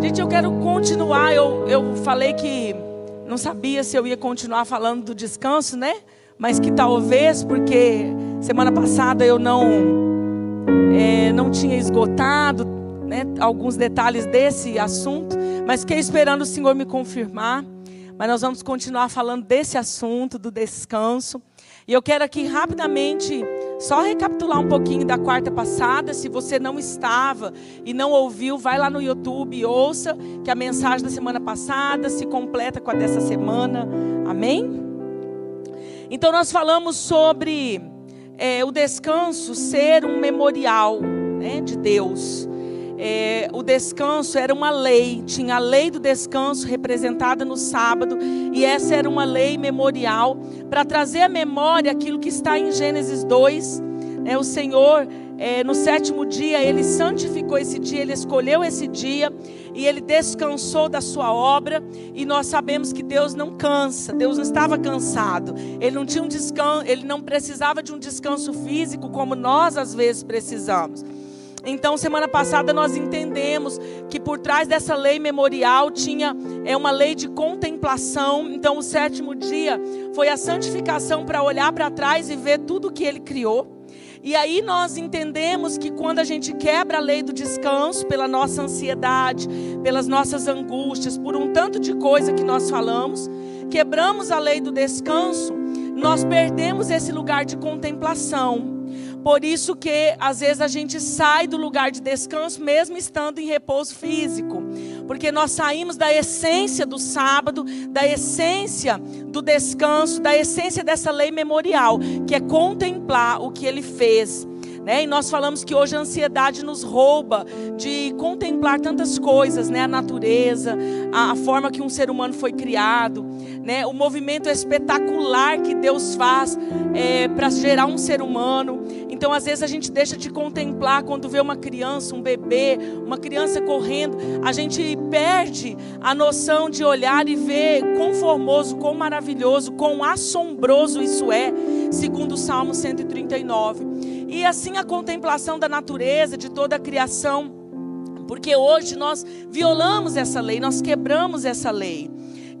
Gente, eu quero continuar. Eu, eu falei que não sabia se eu ia continuar falando do descanso, né? Mas que talvez, porque semana passada eu não, é, não tinha esgotado né, alguns detalhes desse assunto, mas fiquei esperando o Senhor me confirmar. Mas nós vamos continuar falando desse assunto, do descanso. E eu quero aqui rapidamente só recapitular um pouquinho da quarta passada. Se você não estava e não ouviu, vai lá no YouTube e ouça que a mensagem da semana passada se completa com a dessa semana. Amém? Então nós falamos sobre é, o descanso ser um memorial né, de Deus é, o descanso era uma lei, tinha a lei do descanso representada no sábado, e essa era uma lei memorial para trazer à memória aquilo que está em Gênesis 2. Né, o Senhor, é, no sétimo dia, ele santificou esse dia, ele escolheu esse dia e ele descansou da sua obra. E nós sabemos que Deus não cansa, Deus não estava cansado, ele não tinha um descanso, ele não precisava de um descanso físico como nós às vezes precisamos. Então, semana passada nós entendemos que por trás dessa lei memorial tinha é uma lei de contemplação. Então, o sétimo dia foi a santificação para olhar para trás e ver tudo que ele criou. E aí nós entendemos que quando a gente quebra a lei do descanso pela nossa ansiedade, pelas nossas angústias, por um tanto de coisa que nós falamos, quebramos a lei do descanso, nós perdemos esse lugar de contemplação. Por isso que às vezes a gente sai do lugar de descanso mesmo estando em repouso físico, porque nós saímos da essência do sábado, da essência do descanso, da essência dessa lei memorial, que é contemplar o que ele fez. Né? E nós falamos que hoje a ansiedade nos rouba de contemplar tantas coisas, né? A natureza, a, a forma que um ser humano foi criado, né? O movimento espetacular que Deus faz é, para gerar um ser humano. Então, às vezes a gente deixa de contemplar quando vê uma criança, um bebê, uma criança correndo, a gente perde a noção de olhar e ver quão formoso, quão maravilhoso, quão assombroso isso é, segundo o Salmo 139. E assim a contemplação da natureza, de toda a criação, porque hoje nós violamos essa lei, nós quebramos essa lei.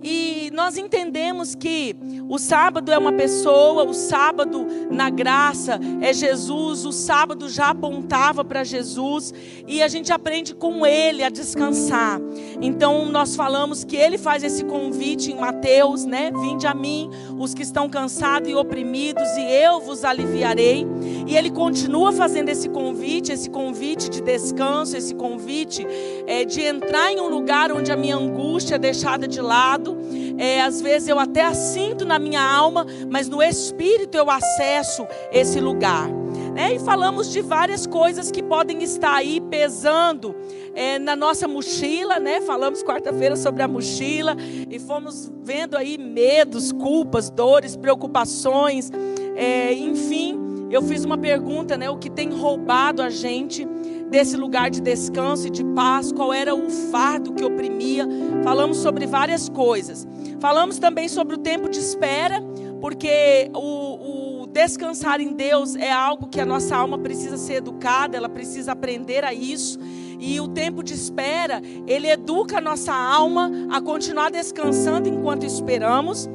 E nós entendemos que o sábado é uma pessoa, o sábado na graça é Jesus, o sábado já apontava para Jesus e a gente aprende com ele a descansar. Então nós falamos que ele faz esse convite em Mateus, né? Vinde a mim, os que estão cansados e oprimidos, e eu vos aliviarei. E ele continua fazendo esse convite, esse convite de descanso, esse convite é, de entrar em um lugar onde a minha angústia é deixada de lado. É, às vezes eu até a sinto na minha alma, mas no espírito eu acesso esse lugar. Né? E falamos de várias coisas que podem estar aí pesando é, na nossa mochila, né? Falamos quarta-feira sobre a mochila e fomos vendo aí medos, culpas, dores, preocupações, é, enfim. Eu fiz uma pergunta, né? O que tem roubado a gente desse lugar de descanso e de paz? Qual era o fardo que oprimia? Falamos sobre várias coisas. Falamos também sobre o tempo de espera, porque o, o descansar em Deus é algo que a nossa alma precisa ser educada, ela precisa aprender a isso. E o tempo de espera, ele educa a nossa alma a continuar descansando enquanto esperamos.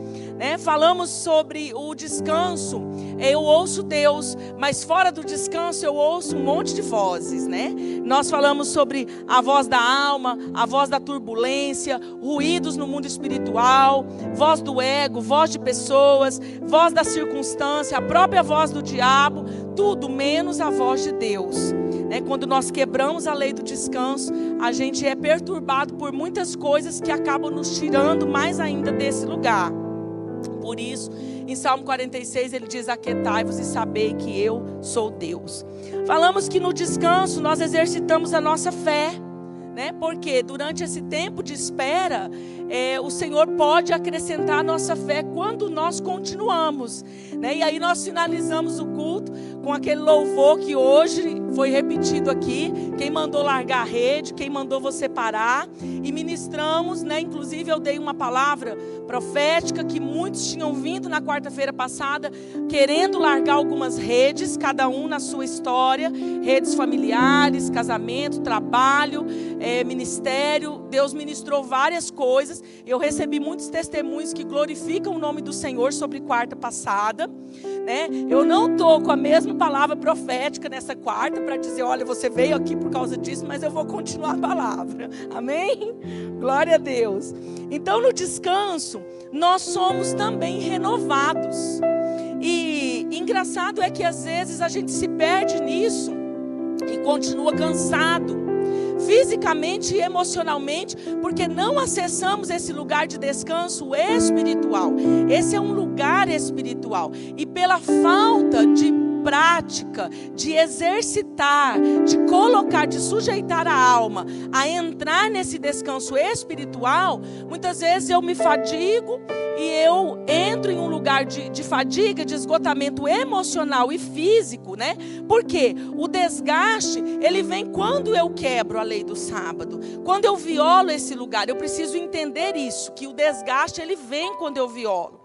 Né? Falamos sobre o descanso. Eu ouço Deus, mas fora do descanso eu ouço um monte de vozes, né? Nós falamos sobre a voz da alma, a voz da turbulência, ruídos no mundo espiritual, voz do ego, voz de pessoas, voz da circunstância, a própria voz do diabo, tudo menos a voz de Deus. Né? Quando nós quebramos a lei do descanso, a gente é perturbado por muitas coisas que acabam nos tirando mais ainda desse lugar. Por isso, em Salmo 46 ele diz: Aquetai-vos e sabei que eu sou Deus. Falamos que no descanso nós exercitamos a nossa fé. né? Porque durante esse tempo de espera, é, o Senhor pode acrescentar a nossa fé quando nós continuamos, né? E aí nós finalizamos o culto com aquele louvor que hoje foi repetido aqui. Quem mandou largar a rede, quem mandou você parar e ministramos, né? Inclusive eu dei uma palavra profética que muitos tinham vindo na quarta-feira passada querendo largar algumas redes, cada um na sua história, redes familiares, casamento, trabalho, é, ministério. Deus ministrou várias coisas. Eu recebi muitos testemunhos que glorificam o nome do Senhor sobre quarta passada. Né? Eu não estou com a mesma palavra profética nessa quarta para dizer, olha, você veio aqui por causa disso, mas eu vou continuar a palavra. Amém? Glória a Deus. Então, no descanso, nós somos também renovados. E engraçado é que às vezes a gente se perde nisso e continua cansado fisicamente e emocionalmente, porque não acessamos esse lugar de descanso espiritual. Esse é um lugar espiritual. E pela falta de prática, de exercitar, de colocar, de sujeitar a alma a entrar nesse descanso espiritual, muitas vezes eu me fadigo e eu entro em um lugar de, de fadiga, de esgotamento emocional e físico, né? Porque o desgaste, ele vem quando eu quebro a lei do sábado, quando eu violo esse lugar. Eu preciso entender isso, que o desgaste, ele vem quando eu violo.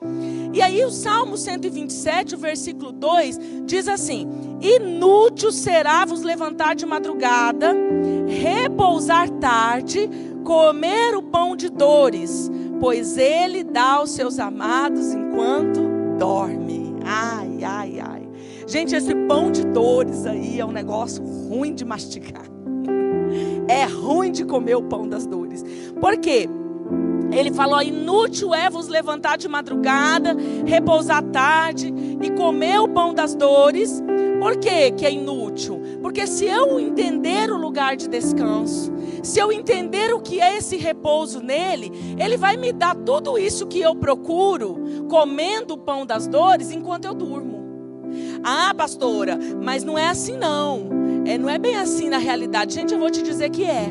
E aí o Salmo 127, o versículo 2, diz assim: Inútil será vos levantar de madrugada, repousar tarde, comer o pão de dores, pois ele dá aos seus amados enquanto dorme. Ai, ai, ai. Gente, esse pão de dores aí é um negócio ruim de mastigar. É ruim de comer o pão das dores. Por quê? Ele falou: inútil é vos levantar de madrugada, repousar tarde e comer o pão das dores. Por quê que é inútil? Porque se eu entender o lugar de descanso, se eu entender o que é esse repouso nele, ele vai me dar tudo isso que eu procuro, comendo o pão das dores, enquanto eu durmo. Ah, pastora, mas não é assim não. É, não é bem assim na realidade. Gente, eu vou te dizer que é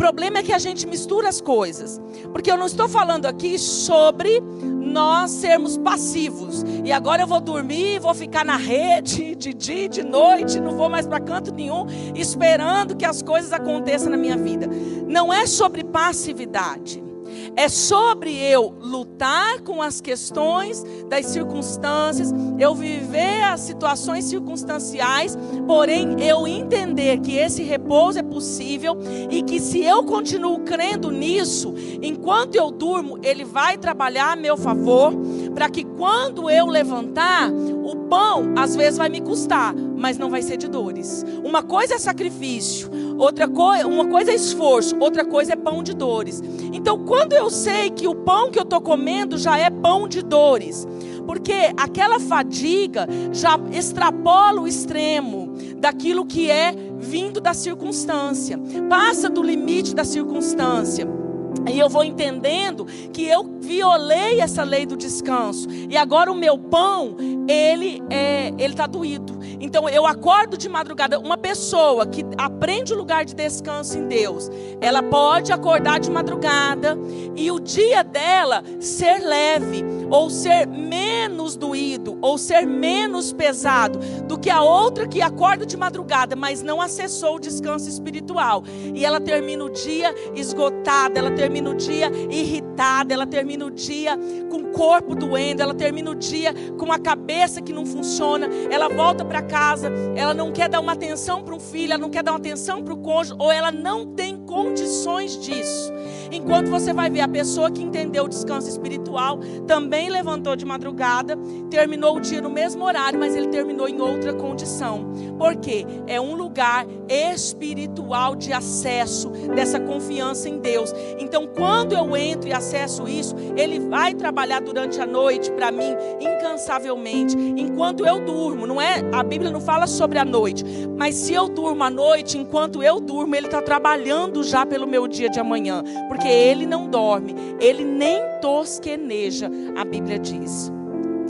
problema é que a gente mistura as coisas. Porque eu não estou falando aqui sobre nós sermos passivos. E agora eu vou dormir, vou ficar na rede de dia, de noite, não vou mais para canto nenhum, esperando que as coisas aconteçam na minha vida. Não é sobre passividade. É sobre eu lutar com as questões das circunstâncias, eu viver as situações circunstanciais, porém eu entender que esse repouso é possível e que se eu continuo crendo nisso, enquanto eu durmo, ele vai trabalhar a meu favor, para que quando eu levantar, o pão às vezes vai me custar, mas não vai ser de dores. Uma coisa é sacrifício, outra coisa, uma coisa é esforço, outra coisa é pão de dores. Então, quando eu sei que o pão que eu estou comendo já é pão de dores, porque aquela fadiga já extrapola o extremo daquilo que é vindo da circunstância, passa do limite da circunstância. E eu vou entendendo que eu violei essa lei do descanso. E agora o meu pão, ele é, ele está doído. Então eu acordo de madrugada. Uma pessoa que aprende o lugar de descanso em Deus, ela pode acordar de madrugada e o dia dela ser leve, ou ser menos doído, ou ser menos pesado do que a outra que acorda de madrugada, mas não acessou o descanso espiritual. E ela termina o dia esgotada, ela termina o dia irritada, ela termina o dia com o corpo doendo, ela termina o dia com a cabeça que não funciona, ela volta para casa, ela não quer dar uma atenção para um filho, ela não quer dar uma atenção para o cônjuge, ou ela não tem condições disso. Enquanto você vai ver a pessoa que entendeu o descanso espiritual, também levantou de madrugada, terminou o dia no mesmo horário, mas ele terminou em outra condição. Porque é um lugar espiritual de acesso dessa confiança em Deus. Então, quando eu entro e acesso isso, ele vai trabalhar durante a noite para mim incansavelmente, enquanto eu durmo. Não é? A Bíblia não fala sobre a noite, mas se eu durmo à noite, enquanto eu durmo, ele está trabalhando já pelo meu dia de amanhã, porque ele não dorme, ele nem tosqueneja, a Bíblia diz.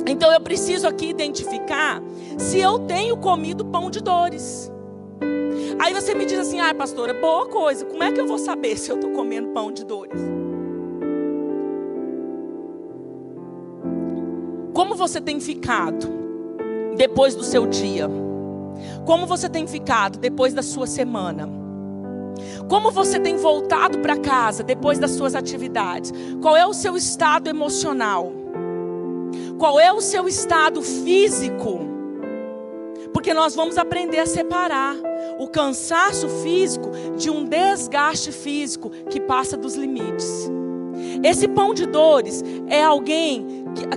Então eu preciso aqui identificar se eu tenho comido pão de dores. Aí você me diz assim: ah, pastora, boa coisa, como é que eu vou saber se eu estou comendo pão de dores? Como você tem ficado depois do seu dia? Como você tem ficado depois da sua semana? Como você tem voltado para casa depois das suas atividades? Qual é o seu estado emocional? Qual é o seu estado físico? Porque nós vamos aprender a separar o cansaço físico de um desgaste físico que passa dos limites. Esse pão de dores é alguém,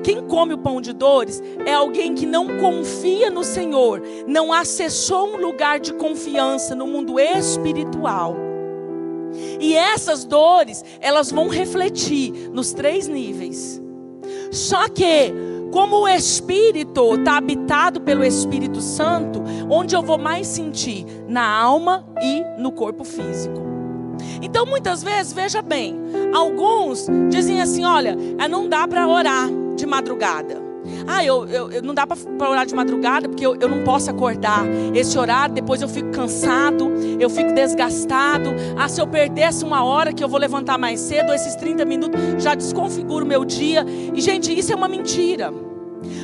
quem come o pão de dores é alguém que não confia no Senhor, não acessou um lugar de confiança no mundo espiritual. E essas dores, elas vão refletir nos três níveis. Só que, como o Espírito está habitado pelo Espírito Santo, onde eu vou mais sentir? Na alma e no corpo físico. Então, muitas vezes, veja bem, alguns dizem assim: olha, é, não dá para orar de madrugada. Ah, eu, eu, eu não dá para orar de madrugada porque eu, eu não posso acordar. Esse horário, depois eu fico cansado, eu fico desgastado. Ah, se eu perdesse uma hora que eu vou levantar mais cedo, esses 30 minutos já desconfigura o meu dia. E, gente, isso é uma mentira.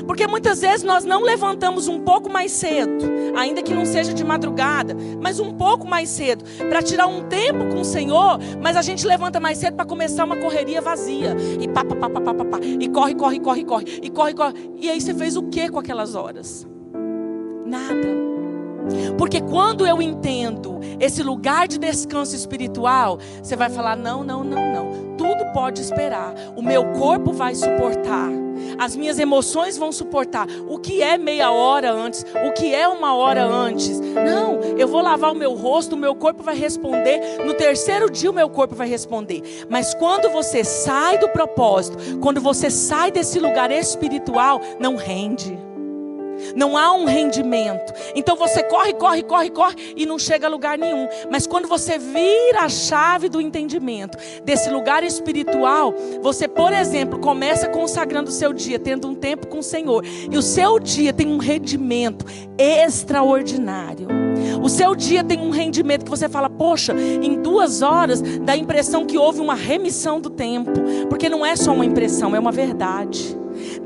Porque muitas vezes nós não levantamos um pouco mais cedo, ainda que não seja de madrugada, mas um pouco mais cedo, para tirar um tempo com o Senhor, mas a gente levanta mais cedo para começar uma correria vazia. E pá, pá, pá, pá, pá, pá, pá, e corre, corre, corre, corre, e corre, corre. E aí você fez o que com aquelas horas? Nada. Porque quando eu entendo esse lugar de descanso espiritual, você vai falar: não, não, não, não. Tudo pode esperar. O meu corpo vai suportar. As minhas emoções vão suportar. O que é meia hora antes? O que é uma hora antes? Não, eu vou lavar o meu rosto, o meu corpo vai responder. No terceiro dia, o meu corpo vai responder. Mas quando você sai do propósito, quando você sai desse lugar espiritual, não rende. Não há um rendimento. Então você corre, corre, corre, corre e não chega a lugar nenhum. Mas quando você vira a chave do entendimento desse lugar espiritual, você, por exemplo, começa consagrando o seu dia, tendo um tempo com o Senhor, e o seu dia tem um rendimento extraordinário. O seu dia tem um rendimento que você fala, poxa, em duas horas dá a impressão que houve uma remissão do tempo, porque não é só uma impressão, é uma verdade.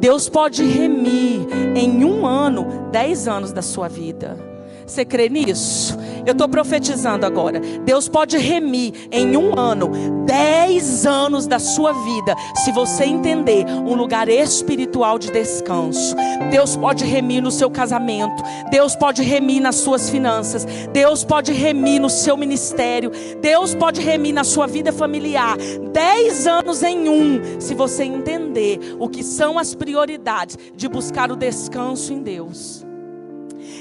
Deus pode remir em um ano, dez anos da sua vida. Você crê nisso? Eu estou profetizando agora. Deus pode remir em um ano, dez anos da sua vida, se você entender um lugar espiritual de descanso. Deus pode remir no seu casamento. Deus pode remir nas suas finanças. Deus pode remir no seu ministério. Deus pode remir na sua vida familiar. Dez anos em um, se você entender o que são as prioridades de buscar o descanso em Deus.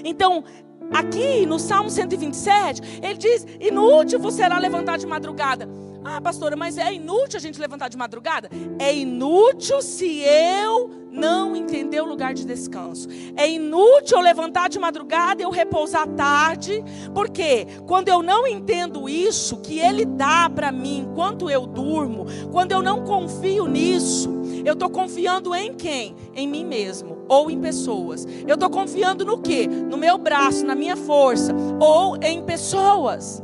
Então, Aqui no Salmo 127, ele diz: Inútil será levantar de madrugada. Ah, pastora, mas é inútil a gente levantar de madrugada? É inútil se eu não entender o lugar de descanso. É inútil eu levantar de madrugada e eu repousar tarde, porque quando eu não entendo isso que Ele dá para mim enquanto eu durmo, quando eu não confio nisso, eu estou confiando em quem? Em mim mesmo ou em pessoas. Eu estou confiando no que? No meu braço, na minha força ou em pessoas.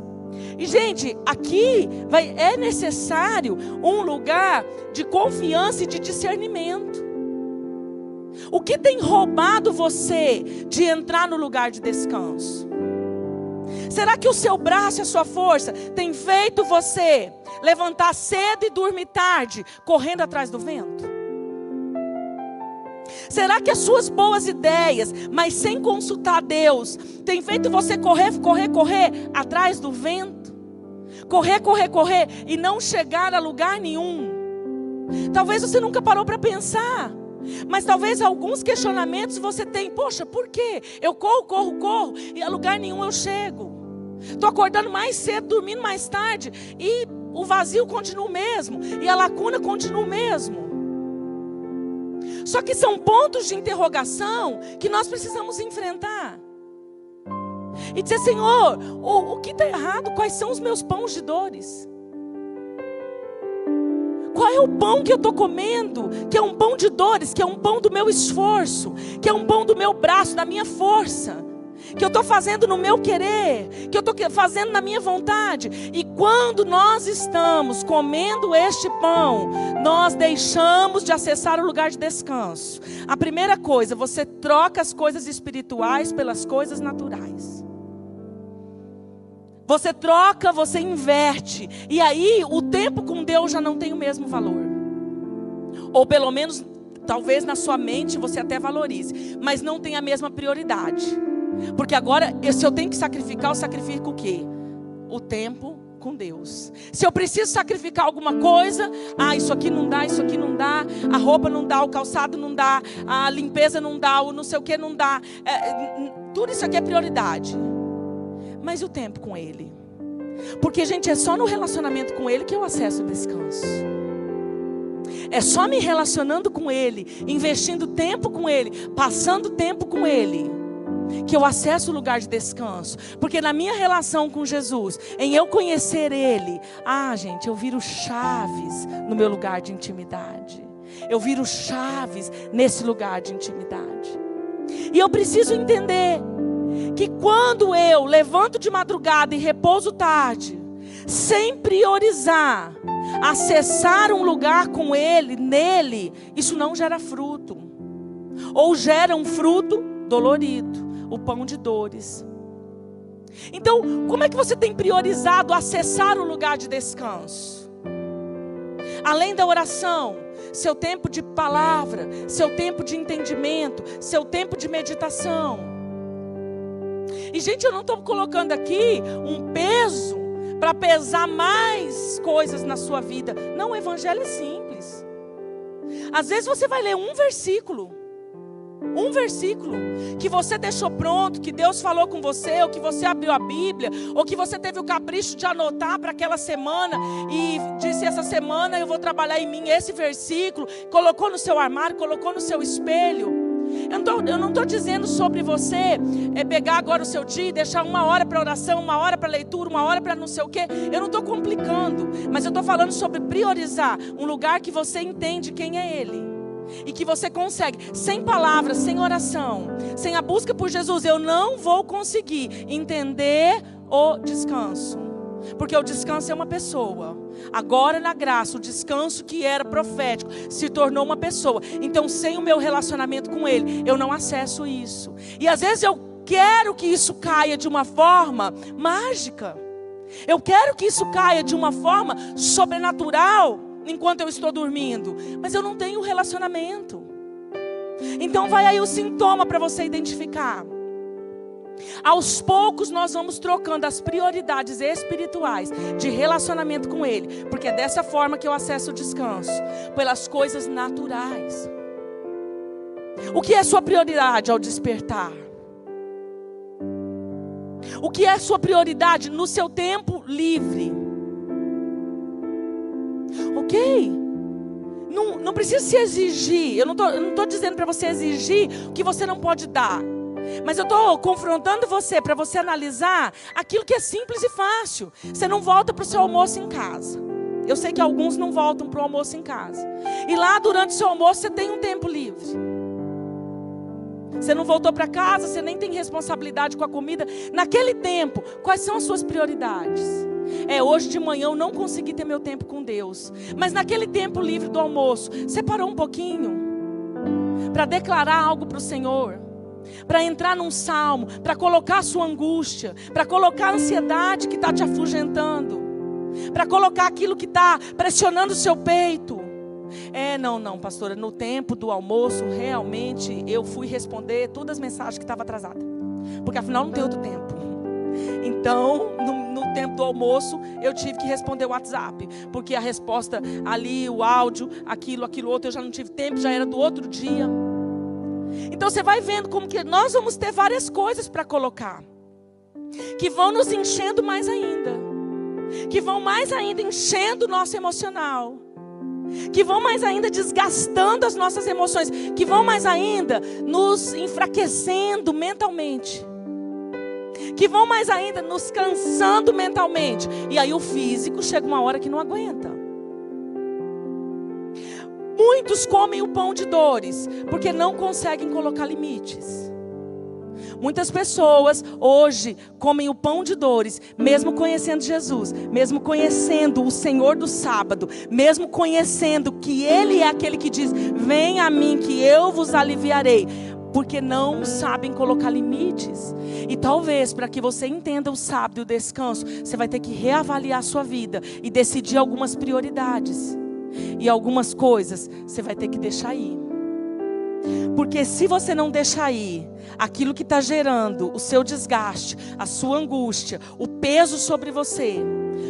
E gente, aqui vai, é necessário um lugar de confiança e de discernimento. O que tem roubado você de entrar no lugar de descanso? Será que o seu braço e a sua força tem feito você levantar cedo e dormir tarde, correndo atrás do vento? Será que as suas boas ideias, mas sem consultar Deus, tem feito você correr, correr, correr atrás do vento? Correr, correr, correr e não chegar a lugar nenhum? Talvez você nunca parou para pensar. Mas talvez alguns questionamentos você tem. Poxa, por quê? Eu corro, corro, corro e a lugar nenhum eu chego. Estou acordando mais cedo, dormindo mais tarde e o vazio continua o mesmo e a lacuna continua o mesmo. Só que são pontos de interrogação que nós precisamos enfrentar. E dizer, Senhor, o, o que está errado? Quais são os meus pães de dores? Qual é o pão que eu estou comendo? Que é um pão de dores, que é um pão do meu esforço, que é um pão do meu braço, da minha força. Que eu estou fazendo no meu querer, que eu estou fazendo na minha vontade. E quando nós estamos comendo este pão, nós deixamos de acessar o lugar de descanso. A primeira coisa, você troca as coisas espirituais pelas coisas naturais. Você troca, você inverte. E aí o tempo com Deus já não tem o mesmo valor. Ou pelo menos, talvez na sua mente você até valorize, mas não tem a mesma prioridade. Porque agora, se eu tenho que sacrificar, eu sacrifico o quê? O tempo com Deus. Se eu preciso sacrificar alguma coisa, ah, isso aqui não dá, isso aqui não dá, a roupa não dá, o calçado não dá, a limpeza não dá, o não sei o que não dá. É, tudo isso aqui é prioridade. Mas e o tempo com Ele? Porque, gente, é só no relacionamento com Ele que eu acesso o descanso. É só me relacionando com Ele, investindo tempo com Ele, passando tempo com Ele que eu acesso o lugar de descanso. Porque na minha relação com Jesus, em eu conhecer Ele, ah, gente, eu viro chaves no meu lugar de intimidade. Eu viro chaves nesse lugar de intimidade. E eu preciso entender que quando eu levanto de madrugada e repouso tarde, sem priorizar acessar um lugar com Ele, nele, isso não gera fruto. Ou gera um fruto dolorido o pão de dores. Então, como é que você tem priorizado acessar o lugar de descanso? Além da oração, seu tempo de palavra, seu tempo de entendimento, seu tempo de meditação. E, gente, eu não estou colocando aqui um peso para pesar mais coisas na sua vida. Não, o evangelho é simples. Às vezes você vai ler um versículo um versículo que você deixou pronto, que Deus falou com você, ou que você abriu a Bíblia, ou que você teve o capricho de anotar para aquela semana e disse: essa semana eu vou trabalhar em mim esse versículo, colocou no seu armário, colocou no seu espelho. Eu não estou dizendo sobre você é, pegar agora o seu dia e deixar uma hora para oração, uma hora para leitura, uma hora para não sei o quê. Eu não estou complicando, mas eu estou falando sobre priorizar um lugar que você entende quem é Ele e que você consegue, sem palavras, sem oração, sem a busca por Jesus, eu não vou conseguir entender o descanso. Porque o descanso é uma pessoa. Agora, na graça, o descanso que era profético se tornou uma pessoa. Então, sem o meu relacionamento com Ele, eu não acesso isso. E às vezes eu quero que isso caia de uma forma mágica. Eu quero que isso caia de uma forma sobrenatural enquanto eu estou dormindo, mas eu não tenho relacionamento. Então vai aí o sintoma para você identificar. Aos poucos nós vamos trocando as prioridades espirituais de relacionamento com Ele, porque é dessa forma que eu acesso o descanso, pelas coisas naturais. O que é sua prioridade ao despertar? O que é sua prioridade no seu tempo livre? Não, não precisa se exigir. Eu não estou dizendo para você exigir o que você não pode dar. Mas eu estou confrontando você para você analisar aquilo que é simples e fácil. Você não volta para o seu almoço em casa. Eu sei que alguns não voltam para o almoço em casa. E lá durante o seu almoço você tem um tempo livre. Você não voltou para casa, você nem tem responsabilidade com a comida. Naquele tempo, quais são as suas prioridades? É, hoje de manhã eu não consegui ter meu tempo com Deus. Mas naquele tempo livre do almoço, separou um pouquinho para declarar algo para o Senhor. Para entrar num salmo, para colocar a sua angústia, para colocar a ansiedade que está te afugentando, para colocar aquilo que está pressionando o seu peito. É, não, não, pastora, no tempo do almoço, realmente eu fui responder todas as mensagens que estavam atrasadas. Porque afinal não tem outro tempo. Então, no no tempo do almoço, eu tive que responder o WhatsApp, porque a resposta ali, o áudio, aquilo, aquilo outro, eu já não tive tempo, já era do outro dia. Então você vai vendo como que nós vamos ter várias coisas para colocar, que vão nos enchendo mais ainda, que vão mais ainda enchendo o nosso emocional, que vão mais ainda desgastando as nossas emoções, que vão mais ainda nos enfraquecendo mentalmente que vão mais ainda nos cansando mentalmente. E aí o físico chega uma hora que não aguenta. Muitos comem o pão de dores porque não conseguem colocar limites. Muitas pessoas hoje comem o pão de dores, mesmo conhecendo Jesus, mesmo conhecendo o Senhor do sábado, mesmo conhecendo que Ele é aquele que diz: Vem a mim, que eu vos aliviarei porque não sabem colocar limites. E talvez para que você entenda o sábado e o descanso, você vai ter que reavaliar a sua vida e decidir algumas prioridades. E algumas coisas você vai ter que deixar ir. Porque se você não deixar ir aquilo que está gerando o seu desgaste, a sua angústia, o peso sobre você,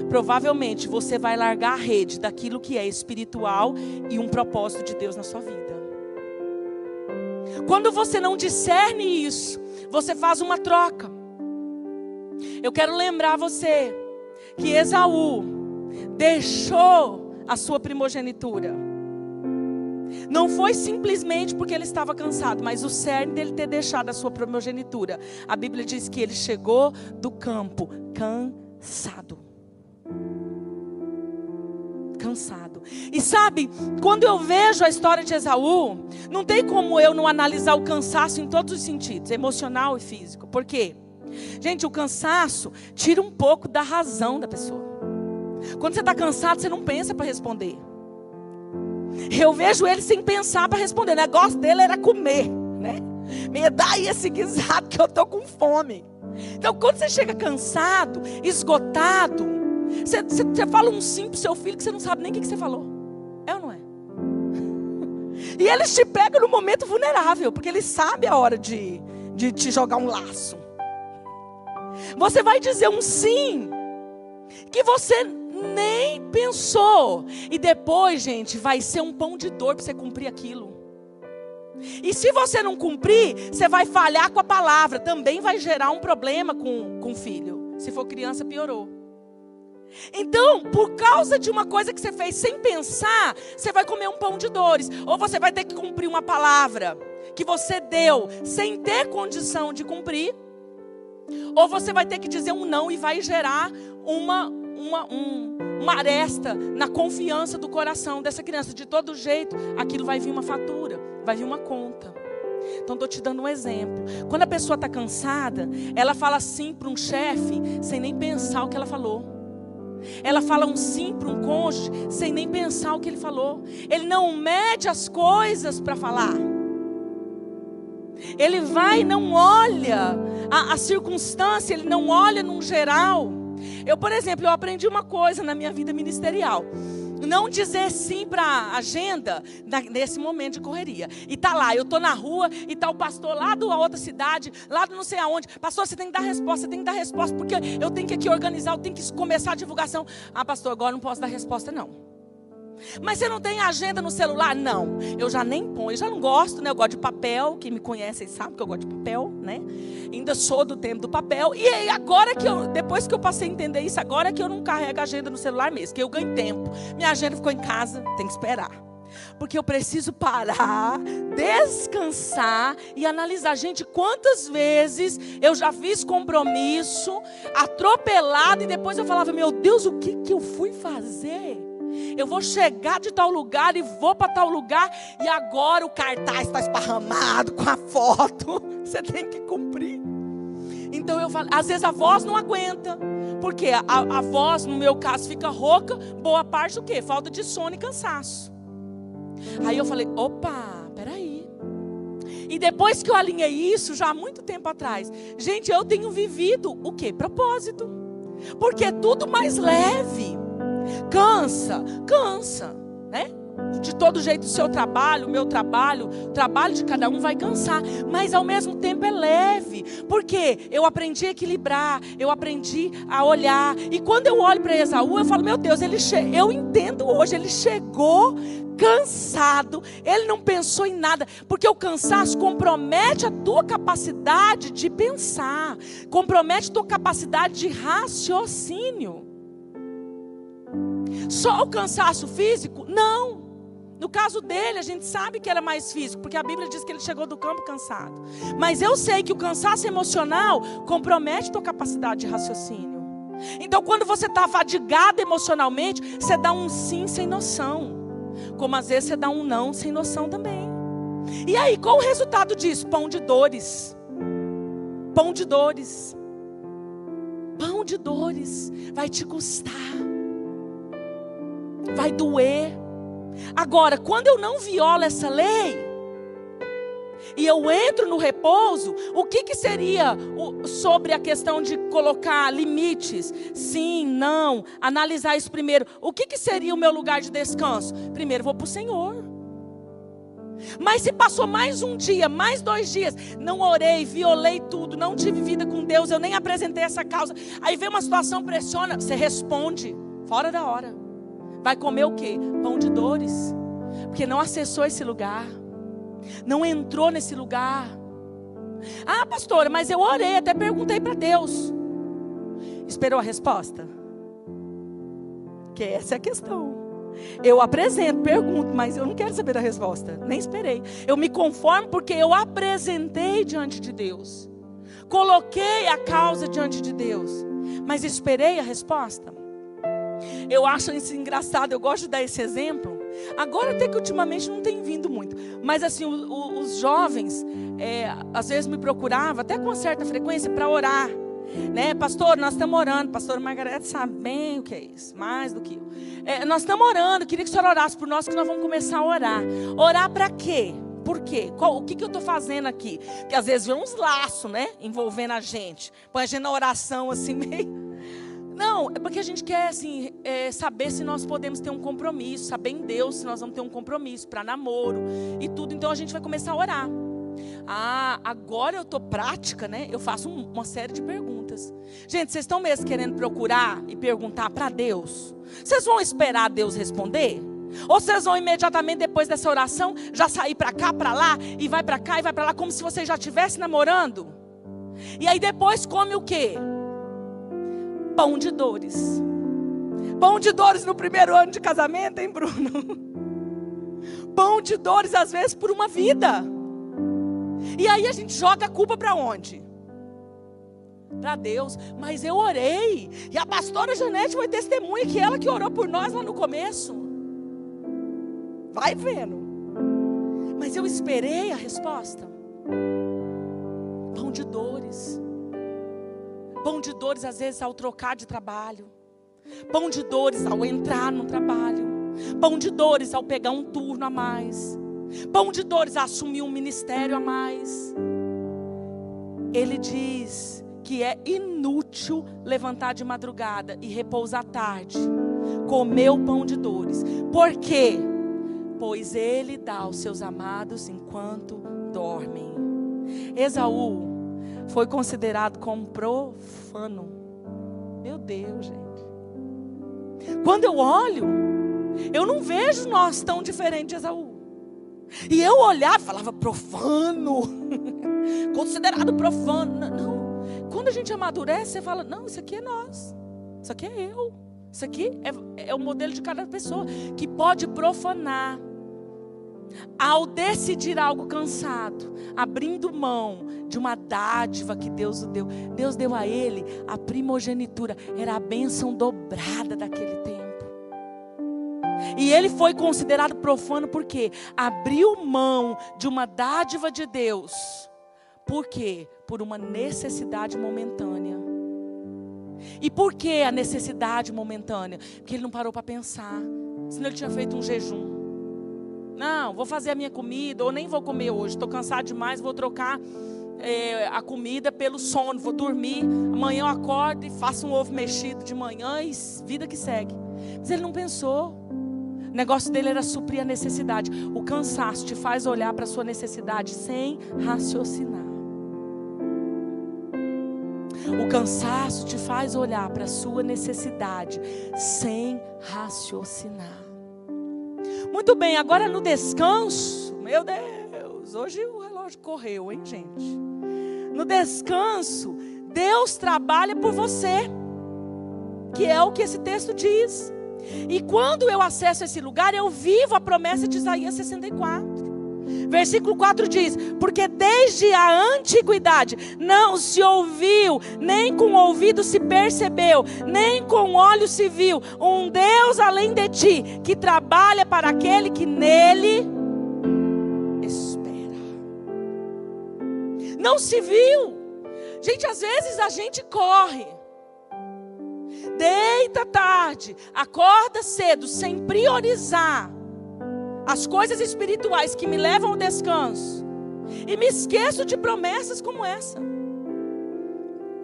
provavelmente você vai largar a rede daquilo que é espiritual e um propósito de Deus na sua vida. Quando você não discerne isso, você faz uma troca. Eu quero lembrar você que Esaú deixou a sua primogenitura. Não foi simplesmente porque ele estava cansado, mas o cerne dele ter deixado a sua primogenitura. A Bíblia diz que ele chegou do campo cansado cansado. E sabe, quando eu vejo a história de Esaú, não tem como eu não analisar o cansaço em todos os sentidos, emocional e físico. Por quê? Gente, o cansaço tira um pouco da razão da pessoa. Quando você está cansado, você não pensa para responder. Eu vejo ele sem pensar para responder. O negócio dele era comer, né? Me dá aí esse guisado que eu tô com fome. Então, quando você chega cansado, esgotado, você, você, você fala um sim pro seu filho que você não sabe nem o que, você falou. É ou não é? E eles te pegam no momento vulnerável, porque eles sabem a hora de, de te jogar um laço. Você vai dizer um sim, que você nem pensou. E depois, gente, vai ser um pão de dor para você cumprir aquilo. E se você não cumprir, você vai falhar com a palavra. Também vai gerar um problema com, com o filho. Se for criança, piorou. Então, por causa de uma coisa que você fez sem pensar, você vai comer um pão de dores, ou você vai ter que cumprir uma palavra que você deu sem ter condição de cumprir, ou você vai ter que dizer um não e vai gerar uma uma, um, uma aresta na confiança do coração dessa criança. De todo jeito, aquilo vai vir uma fatura, vai vir uma conta. Então, estou te dando um exemplo. Quando a pessoa está cansada, ela fala sim para um chefe sem nem pensar o que ela falou. Ela fala um sim para um cônjuge sem nem pensar o que ele falou. Ele não mede as coisas para falar. Ele vai e não olha a, a circunstância, ele não olha num geral. Eu, por exemplo, eu aprendi uma coisa na minha vida ministerial não dizer sim para a agenda nesse momento de correria. E tá lá, eu tô na rua e tá o pastor lá da outra cidade, lá do não sei aonde. Pastor, você tem que dar resposta, você tem que dar resposta, porque eu tenho que aqui organizar, eu tenho que começar a divulgação. Ah, pastor, agora não posso dar resposta, não. Mas você não tem agenda no celular? Não. Eu já nem ponho, eu já não gosto, né? Eu gosto de papel. Quem me conhece sabe que eu gosto de papel, né? Ainda sou do tempo do papel. E aí, agora que eu, depois que eu passei a entender isso, agora que eu não carrego agenda no celular mesmo, que eu ganho tempo. Minha agenda ficou em casa, tem que esperar. Porque eu preciso parar, descansar e analisar. Gente, quantas vezes eu já fiz compromisso, atropelado, e depois eu falava: Meu Deus, o que, que eu fui fazer? Eu vou chegar de tal lugar e vou para tal lugar, e agora o cartaz está esparramado com a foto. Você tem que cumprir. Então eu falo, às vezes a voz não aguenta. Porque a, a voz, no meu caso, fica rouca, boa parte do quê? Falta de sono e cansaço. Aí eu falei, opa, peraí. E depois que eu alinhei isso, já há muito tempo atrás, gente, eu tenho vivido o que? Propósito. Porque é tudo mais leve. Cansa, cansa, né? De todo jeito, o seu trabalho, o meu trabalho, o trabalho de cada um vai cansar, mas ao mesmo tempo é leve, porque eu aprendi a equilibrar, eu aprendi a olhar, e quando eu olho para Esaú, eu falo: Meu Deus, ele eu entendo hoje, ele chegou cansado, ele não pensou em nada, porque o cansaço compromete a tua capacidade de pensar, compromete a tua capacidade de raciocínio. Só o cansaço físico? Não. No caso dele, a gente sabe que era mais físico, porque a Bíblia diz que ele chegou do campo cansado. Mas eu sei que o cansaço emocional compromete tua capacidade de raciocínio. Então, quando você está fadigado emocionalmente, você dá um sim sem noção. Como às vezes você dá um não sem noção também. E aí, qual o resultado disso? Pão de dores. Pão de dores. Pão de dores vai te custar. Vai doer. Agora, quando eu não violo essa lei, e eu entro no repouso, o que, que seria o, sobre a questão de colocar limites? Sim, não, analisar isso primeiro. O que, que seria o meu lugar de descanso? Primeiro, vou para o Senhor. Mas se passou mais um dia, mais dois dias, não orei, violei tudo, não tive vida com Deus, eu nem apresentei essa causa. Aí vem uma situação, pressiona, você responde, fora da hora. Vai comer o quê? Pão de dores. Porque não acessou esse lugar não entrou nesse lugar. Ah, pastora, mas eu orei, até perguntei para Deus. Esperou a resposta? Que essa é a questão. Eu apresento, pergunto, mas eu não quero saber da resposta. Nem esperei. Eu me conformo porque eu apresentei diante de Deus. Coloquei a causa diante de Deus. Mas esperei a resposta. Eu acho isso engraçado, eu gosto de dar esse exemplo. Agora até que ultimamente não tem vindo muito. Mas assim, o, o, os jovens, é, às vezes me procuravam, até com certa frequência, para orar. Né, pastor, nós estamos orando. Pastor Margarete sabe bem o que é isso, mais do que eu. É, nós estamos orando, queria que o senhor orasse por nós, que nós vamos começar a orar. Orar para quê? Por quê? Qual, o que, que eu estou fazendo aqui? Porque às vezes vem uns laços, né? Envolvendo a gente. Põe a gente na oração assim, meio. Não, é porque a gente quer assim, é, saber se nós podemos ter um compromisso, saber em Deus se nós vamos ter um compromisso para namoro e tudo. Então a gente vai começar a orar. Ah, agora eu estou prática, né? Eu faço um, uma série de perguntas. Gente, vocês estão mesmo querendo procurar e perguntar para Deus? Vocês vão esperar Deus responder? Ou vocês vão imediatamente depois dessa oração já sair para cá, para lá e vai para cá e vai para lá como se você já estivesse namorando? E aí depois come o quê? Pão de dores. Pão de dores no primeiro ano de casamento, hein, Bruno? Pão de dores, às vezes, por uma vida. E aí a gente joga a culpa para onde? Para Deus. Mas eu orei. E a pastora Janete foi testemunha que ela que orou por nós lá no começo. Vai vendo. Mas eu esperei a resposta. Pão de dores. Pão de dores, às vezes, ao trocar de trabalho. Pão de dores ao entrar no trabalho. Pão de dores ao pegar um turno a mais. Pão de dores a assumir um ministério a mais. Ele diz que é inútil levantar de madrugada e repousar tarde. Comer o pão de dores. Por quê? Pois ele dá aos seus amados enquanto dormem. Esaú foi considerado como profano. Meu Deus, gente. Quando eu olho, eu não vejo nós tão diferentes de Esaú. E eu olhava e falava profano, considerado profano. Não. Quando a gente amadurece, você fala: não, isso aqui é nós, isso aqui é eu, isso aqui é, é o modelo de cada pessoa que pode profanar ao decidir algo cansado, abrindo mão de uma dádiva que Deus o deu, Deus deu a ele a primogenitura, era a bênção dobrada daquele tempo. E ele foi considerado profano porque abriu mão de uma dádiva de Deus. Por quê? Por uma necessidade momentânea. E por que a necessidade momentânea? Porque ele não parou para pensar. Senão ele tinha feito um jejum. Não, vou fazer a minha comida, ou nem vou comer hoje, estou cansado demais, vou trocar é, a comida pelo sono, vou dormir. Amanhã eu acordo e faço um ovo mexido de manhã e vida que segue. Mas ele não pensou. O negócio dele era suprir a necessidade. O cansaço te faz olhar para a sua necessidade sem raciocinar. O cansaço te faz olhar para a sua necessidade sem raciocinar. Muito bem, agora no descanso, meu Deus, hoje o relógio correu, hein, gente? No descanso, Deus trabalha por você, que é o que esse texto diz. E quando eu acesso esse lugar, eu vivo a promessa de Isaías 64. Versículo 4 diz: Porque desde a antiguidade não se ouviu, nem com ouvido se percebeu, nem com olho se viu, um Deus além de ti, que trabalha para aquele que nele espera. Não se viu. Gente, às vezes a gente corre. Deita tarde, acorda cedo, sem priorizar as coisas espirituais que me levam ao descanso. E me esqueço de promessas como essa.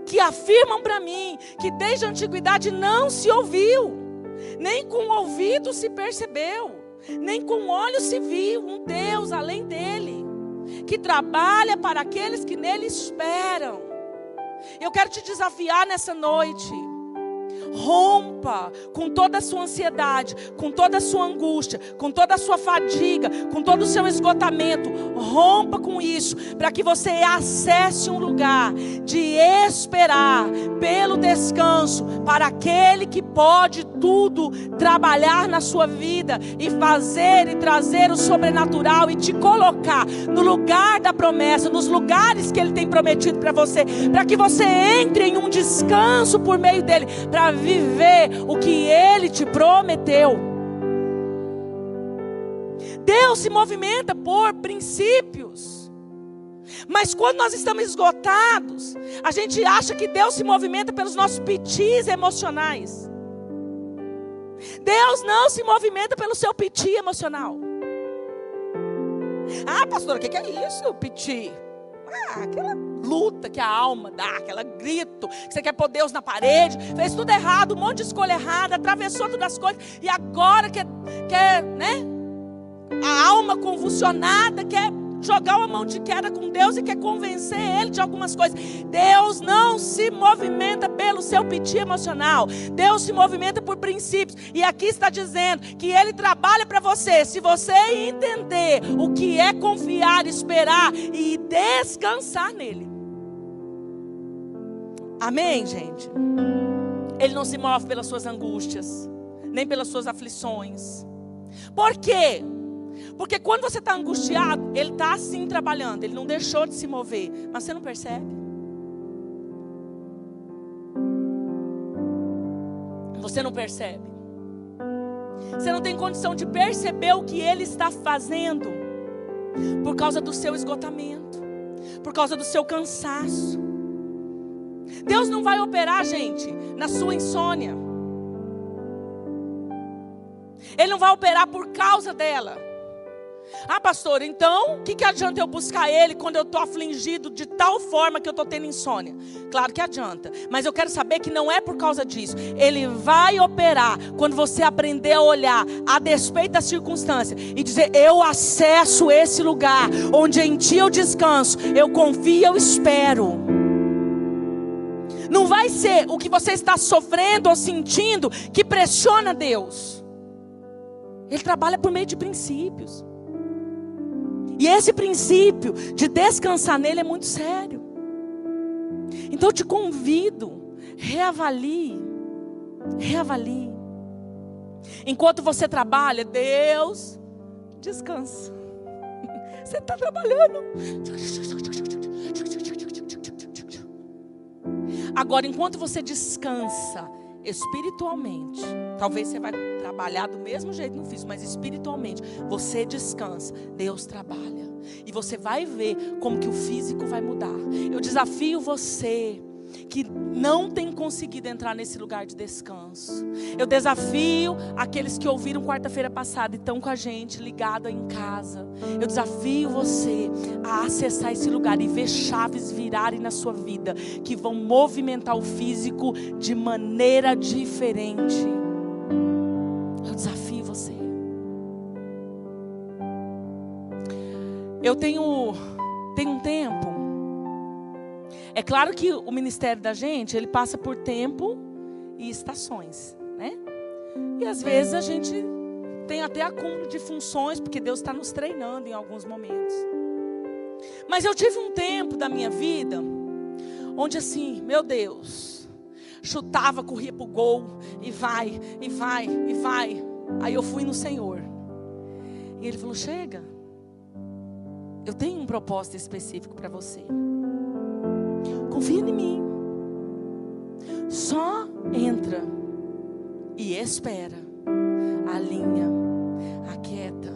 Que afirmam para mim que desde a antiguidade não se ouviu, nem com o ouvido se percebeu, nem com o olho se viu um Deus além dele, que trabalha para aqueles que nele esperam. Eu quero te desafiar nessa noite Rompa com toda a sua ansiedade, com toda a sua angústia, com toda a sua fadiga, com todo o seu esgotamento. Rompa com isso, para que você acesse um lugar de esperar pelo descanso para aquele que pode tudo trabalhar na sua vida e fazer e trazer o sobrenatural e te colocar no lugar da promessa, nos lugares que ele tem prometido para você, para que você entre em um descanso por meio dele, para viver o que Ele te prometeu. Deus se movimenta por princípios. Mas quando nós estamos esgotados, a gente acha que Deus se movimenta pelos nossos pitis emocionais. Deus não se movimenta pelo seu piti emocional. Ah, pastora, o que é isso, piti? Ah, aquela luta que a alma dá, aquela grito, que você quer pôr Deus na parede, fez tudo errado, um monte de escolha errada, atravessou todas as coisas, e agora quer, quer né? A alma convulsionada quer jogar uma mão de queda com Deus e quer convencer Ele de algumas coisas. Deus não se movimenta pelo seu piti emocional. Deus se movimenta por princípios. E aqui está dizendo que Ele trabalha para você. Se você entender o que é confiar, esperar e descansar nele. Amém, gente? Ele não se move pelas suas angústias, nem pelas suas aflições. Por quê? Porque quando você está angustiado, ele está assim trabalhando, ele não deixou de se mover, mas você não percebe. Você não percebe. Você não tem condição de perceber o que ele está fazendo por causa do seu esgotamento, por causa do seu cansaço. Deus não vai operar, gente, na sua insônia. Ele não vai operar por causa dela. Ah, pastor, então o que, que adianta eu buscar Ele quando eu estou afligido de tal forma que eu estou tendo insônia? Claro que adianta, mas eu quero saber que não é por causa disso. Ele vai operar quando você aprender a olhar a despeito da circunstância e dizer: Eu acesso esse lugar onde em Ti eu descanso, eu confio, eu espero. Não vai ser o que você está sofrendo ou sentindo que pressiona Deus. Ele trabalha por meio de princípios. E esse princípio de descansar nele é muito sério. Então eu te convido, reavalie, reavalie. Enquanto você trabalha, Deus descansa. Você está trabalhando. Agora, enquanto você descansa espiritualmente, talvez você vai trabalhar do mesmo jeito no físico, mas espiritualmente, você descansa, Deus trabalha. E você vai ver como que o físico vai mudar. Eu desafio você que não tem conseguido entrar nesse lugar de descanso. Eu desafio aqueles que ouviram quarta-feira passada e estão com a gente ligado em casa. Eu desafio você a acessar esse lugar e ver chaves virarem na sua vida que vão movimentar o físico de maneira diferente. Eu desafio você. Eu tenho tem um tempo é claro que o ministério da gente, ele passa por tempo e estações, né? E às vezes a gente tem até acúmulo de funções, porque Deus está nos treinando em alguns momentos. Mas eu tive um tempo da minha vida onde assim, meu Deus, chutava, corria para o gol, e vai, e vai, e vai. Aí eu fui no Senhor. E Ele falou: chega, eu tenho um propósito específico para você. Confia em mim. Só entra e espera. Alinha, aquieta.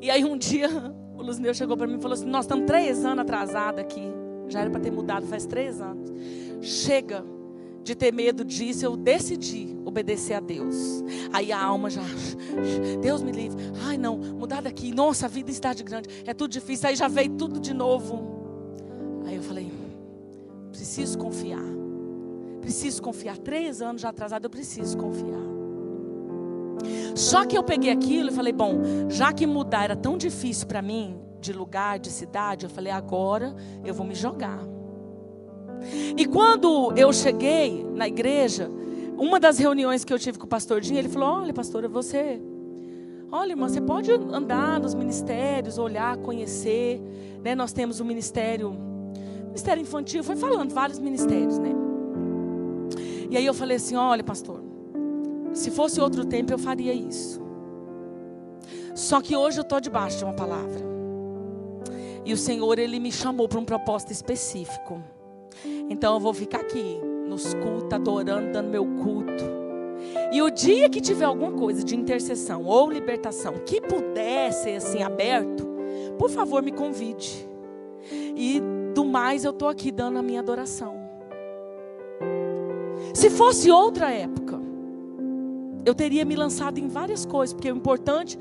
E aí um dia o Luzineu chegou para mim e falou assim: Nós estamos três anos atrasados aqui. Já era para ter mudado faz três anos. Chega de ter medo disso, eu decidi obedecer a Deus. Aí a alma já, Deus me livre. Ai não, mudar daqui. Nossa, a vida está de grande. É tudo difícil. Aí já veio tudo de novo. Aí eu falei, preciso confiar. Preciso confiar. Três anos já atrasado, eu preciso confiar. Só que eu peguei aquilo e falei, bom, já que mudar era tão difícil para mim, de lugar, de cidade, eu falei, agora eu vou me jogar. E quando eu cheguei na igreja, uma das reuniões que eu tive com o pastor Dinho, ele falou: Olha, pastora, você. Olha, irmã, você pode andar nos ministérios, olhar, conhecer. Né? Nós temos um ministério, ministério infantil, foi falando vários ministérios, né? E aí eu falei assim: Olha, pastor, se fosse outro tempo eu faria isso. Só que hoje eu estou debaixo de uma palavra. E o Senhor, Ele me chamou para um propósito específico. Então eu vou ficar aqui, nos cultos, adorando, dando meu culto. E o dia que tiver alguma coisa de intercessão ou libertação que puder ser assim aberto, por favor me convide. E do mais eu estou aqui dando a minha adoração. Se fosse outra época, eu teria me lançado em várias coisas, porque o importante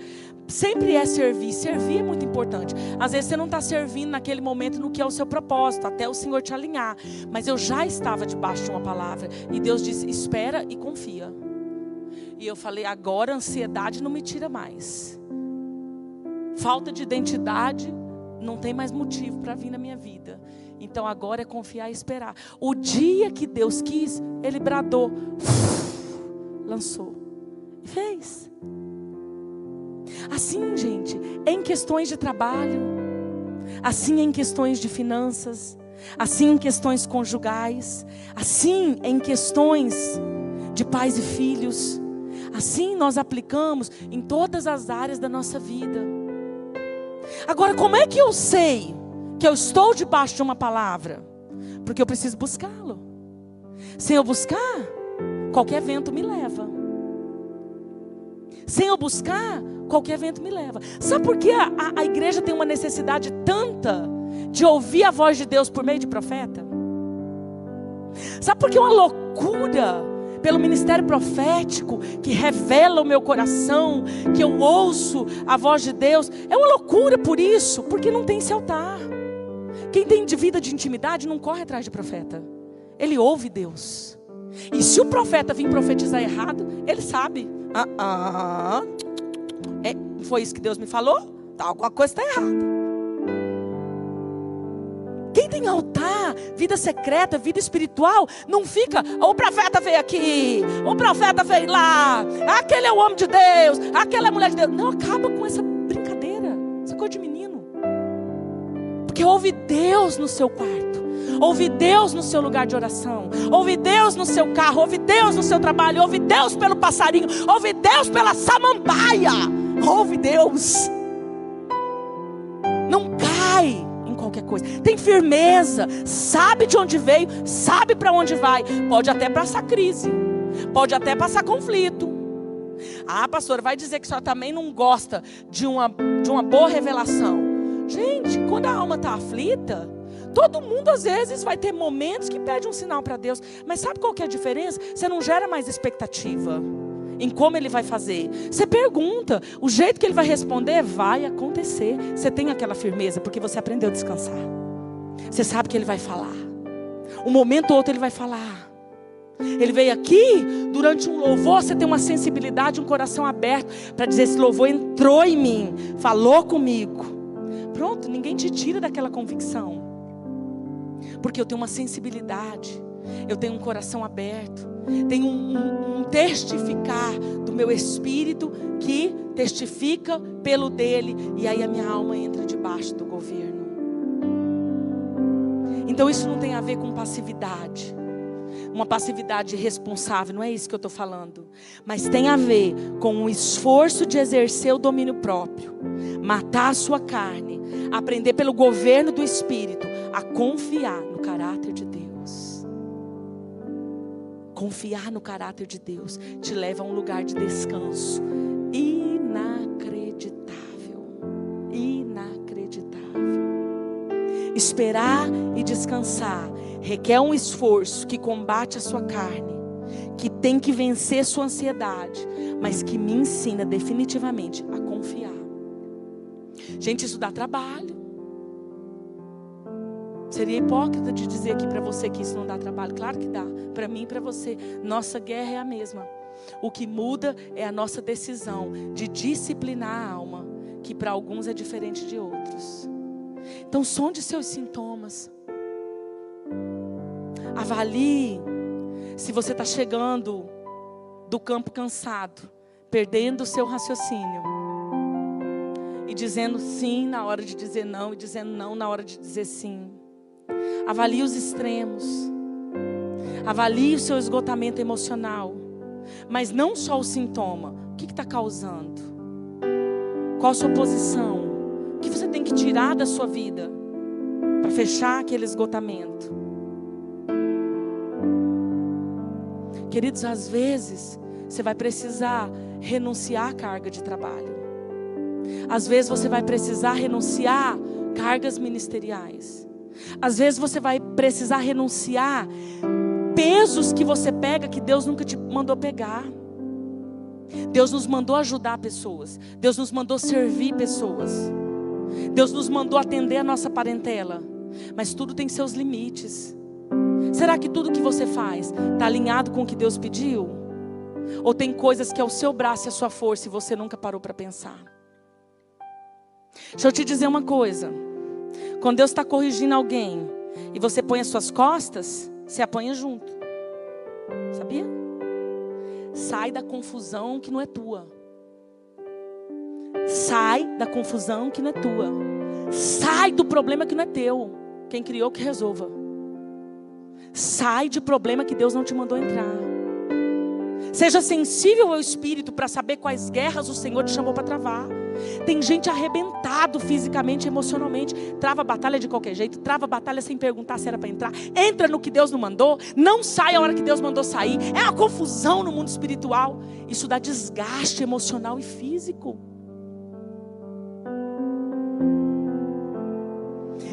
sempre é servir. Servir é muito importante. Às vezes você não está servindo naquele momento no que é o seu propósito, até o Senhor te alinhar. Mas eu já estava debaixo de uma palavra. E Deus disse: espera e confia. E eu falei: agora a ansiedade não me tira mais. Falta de identidade não tem mais motivo para vir na minha vida. Então agora é confiar e esperar. O dia que Deus quis, Ele bradou, lançou. Fez. Assim, gente, em questões de trabalho, assim em questões de finanças, assim em questões conjugais, assim em questões de pais e filhos, assim nós aplicamos em todas as áreas da nossa vida. Agora, como é que eu sei que eu estou debaixo de uma palavra? Porque eu preciso buscá-lo. Sem eu buscar, qualquer vento me leva. Sem eu buscar, qualquer vento me leva. Sabe por que a, a, a igreja tem uma necessidade tanta de ouvir a voz de Deus por meio de profeta? Sabe por que é uma loucura pelo ministério profético que revela o meu coração, que eu ouço a voz de Deus? É uma loucura por isso, porque não tem esse altar. Quem tem de vida de intimidade não corre atrás de profeta. Ele ouve Deus. E se o profeta vir profetizar errado, ele sabe. Ah, ah, é, foi isso que Deus me falou? Tá, alguma coisa está errada. Quem tem altar, vida secreta, vida espiritual, não fica, o profeta veio aqui, o profeta veio lá, aquele é o homem de Deus, aquela é a mulher de Deus. Não acaba com essa brincadeira, essa coisa de menino. Porque ouve Deus no seu quarto. Ouve Deus no seu lugar de oração. Ouve Deus no seu carro. Ouve Deus no seu trabalho. Ouve Deus pelo passarinho. Ouve Deus pela samambaia. Ouve Deus. Não cai qualquer coisa. Tem firmeza. Sabe de onde veio. Sabe para onde vai. Pode até passar crise. Pode até passar conflito. Ah, pastor, vai dizer que só também não gosta de uma, de uma boa revelação. Gente, quando a alma está aflita, Todo mundo às vezes vai ter momentos que pede um sinal para Deus, mas sabe qual que é a diferença? Você não gera mais expectativa em como ele vai fazer. Você pergunta, o jeito que ele vai responder vai acontecer. Você tem aquela firmeza porque você aprendeu a descansar. Você sabe que ele vai falar. Um momento ou outro ele vai falar. Ele veio aqui durante um louvor, você tem uma sensibilidade, um coração aberto para dizer esse louvor entrou em mim, falou comigo. Pronto, ninguém te tira daquela convicção porque eu tenho uma sensibilidade, eu tenho um coração aberto, tenho um, um, um testificar do meu espírito que testifica pelo dele, e aí a minha alma entra debaixo do governo. Então isso não tem a ver com passividade uma passividade responsável, não é isso que eu estou falando. Mas tem a ver com o esforço de exercer o domínio próprio, matar a sua carne, aprender pelo governo do Espírito a confiar caráter Confiar no caráter de Deus te leva a um lugar de descanso inacreditável. Inacreditável. Esperar e descansar requer um esforço que combate a sua carne, que tem que vencer sua ansiedade, mas que me ensina definitivamente a confiar. Gente, isso dá trabalho. Seria hipócrita de dizer aqui para você que isso não dá trabalho. Claro que dá. Para mim e para você. Nossa guerra é a mesma. O que muda é a nossa decisão de disciplinar a alma, que para alguns é diferente de outros. Então, sonde seus sintomas. Avalie se você está chegando do campo cansado, perdendo o seu raciocínio e dizendo sim na hora de dizer não e dizendo não na hora de dizer sim. Avalie os extremos. Avalie o seu esgotamento emocional. Mas não só o sintoma. O que está causando? Qual a sua posição? O que você tem que tirar da sua vida para fechar aquele esgotamento? Queridos, às vezes você vai precisar renunciar à carga de trabalho. Às vezes você vai precisar renunciar cargas ministeriais. Às vezes você vai precisar renunciar pesos que você pega que Deus nunca te mandou pegar. Deus nos mandou ajudar pessoas. Deus nos mandou servir pessoas. Deus nos mandou atender a nossa parentela. Mas tudo tem seus limites. Será que tudo que você faz está alinhado com o que Deus pediu? Ou tem coisas que é o seu braço e a sua força e você nunca parou para pensar? Deixa eu te dizer uma coisa. Quando Deus está corrigindo alguém e você põe as suas costas, você apanha junto. Sabia? Sai da confusão que não é tua. Sai da confusão que não é tua. Sai do problema que não é teu. Quem criou que resolva. Sai de problema que Deus não te mandou entrar. Seja sensível ao Espírito para saber quais guerras o Senhor te chamou para travar. Tem gente arrebentado fisicamente, emocionalmente, trava batalha de qualquer jeito, trava batalha sem perguntar se era para entrar, entra no que Deus não mandou, não sai a hora que Deus mandou sair. É uma confusão no mundo espiritual. Isso dá desgaste emocional e físico.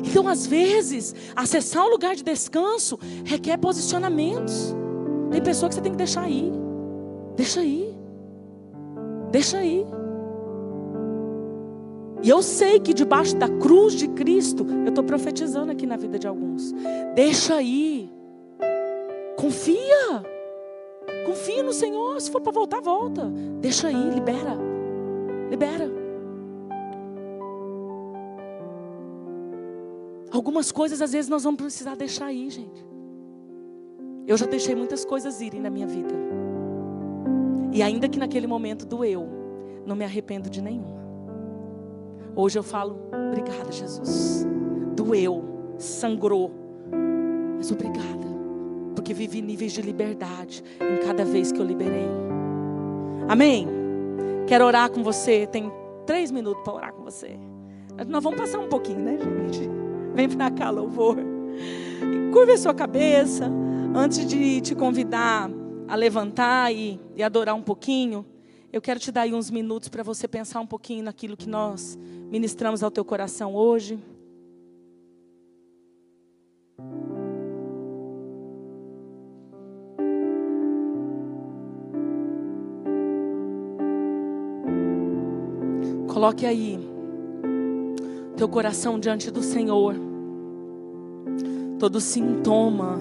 Então, às vezes, acessar um lugar de descanso requer posicionamentos. Tem pessoa que você tem que deixar ir. Deixa aí. Deixa aí. E eu sei que debaixo da cruz de Cristo, eu estou profetizando aqui na vida de alguns. Deixa aí. Confia. Confia no Senhor. Se for para voltar, volta. Deixa aí, libera. Libera. Algumas coisas às vezes nós vamos precisar deixar aí, gente. Eu já deixei muitas coisas irem na minha vida. E ainda que naquele momento doeu, não me arrependo de nenhuma. Hoje eu falo, obrigada, Jesus. Doeu, sangrou, mas obrigada, porque vivi níveis de liberdade em cada vez que eu liberei. Amém? Quero orar com você. Tem três minutos para orar com você. Nós vamos passar um pouquinho, né, gente? Vem para cá, louvor. Curva a sua cabeça antes de te convidar a levantar e, e adorar um pouquinho, eu quero te dar aí uns minutos para você pensar um pouquinho naquilo que nós ministramos ao teu coração hoje. Coloque aí teu coração diante do Senhor. Todo sintoma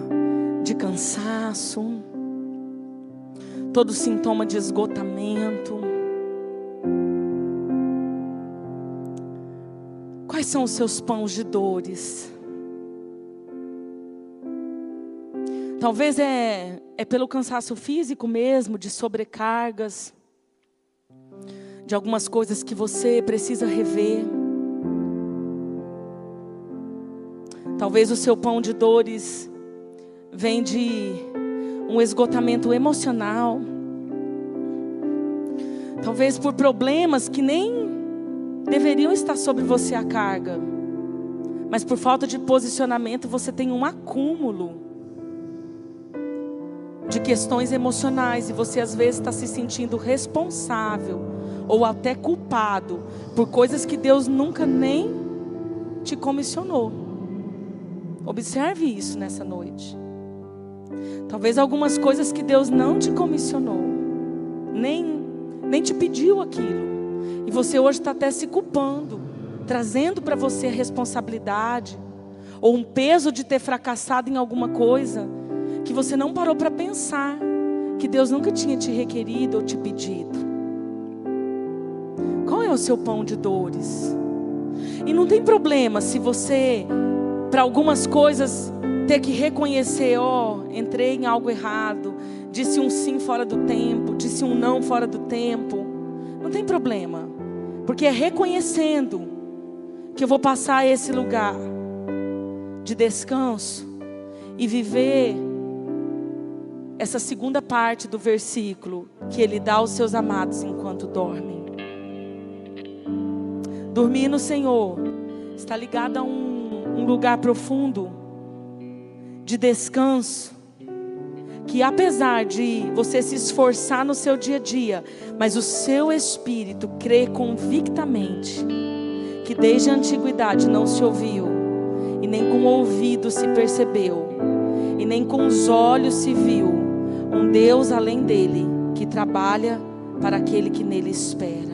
de cansaço, todo sintoma de esgotamento. Quais são os seus pães de dores? Talvez é, é pelo cansaço físico mesmo, de sobrecargas, de algumas coisas que você precisa rever. Talvez o seu pão de dores vem de um esgotamento emocional. Talvez por problemas que nem deveriam estar sobre você a carga. Mas por falta de posicionamento você tem um acúmulo de questões emocionais e você às vezes está se sentindo responsável ou até culpado por coisas que Deus nunca nem te comissionou. Observe isso nessa noite. Talvez algumas coisas que Deus não te comissionou, nem, nem te pediu aquilo. E você hoje está até se culpando, trazendo para você a responsabilidade, ou um peso de ter fracassado em alguma coisa, que você não parou para pensar, que Deus nunca tinha te requerido ou te pedido. Qual é o seu pão de dores? E não tem problema se você, para algumas coisas, ter que reconhecer, ó, oh, entrei em algo errado, disse um sim fora do tempo, disse um não fora do tempo. Não tem problema, porque é reconhecendo que eu vou passar esse lugar de descanso e viver essa segunda parte do versículo que ele dá aos seus amados enquanto dormem. Dormir no Senhor está ligado a um, um lugar profundo de descanso. Que apesar de você se esforçar no seu dia a dia, mas o seu espírito crê convictamente que desde a antiguidade não se ouviu, e nem com o ouvido se percebeu, e nem com os olhos se viu um Deus além dele que trabalha para aquele que nele espera.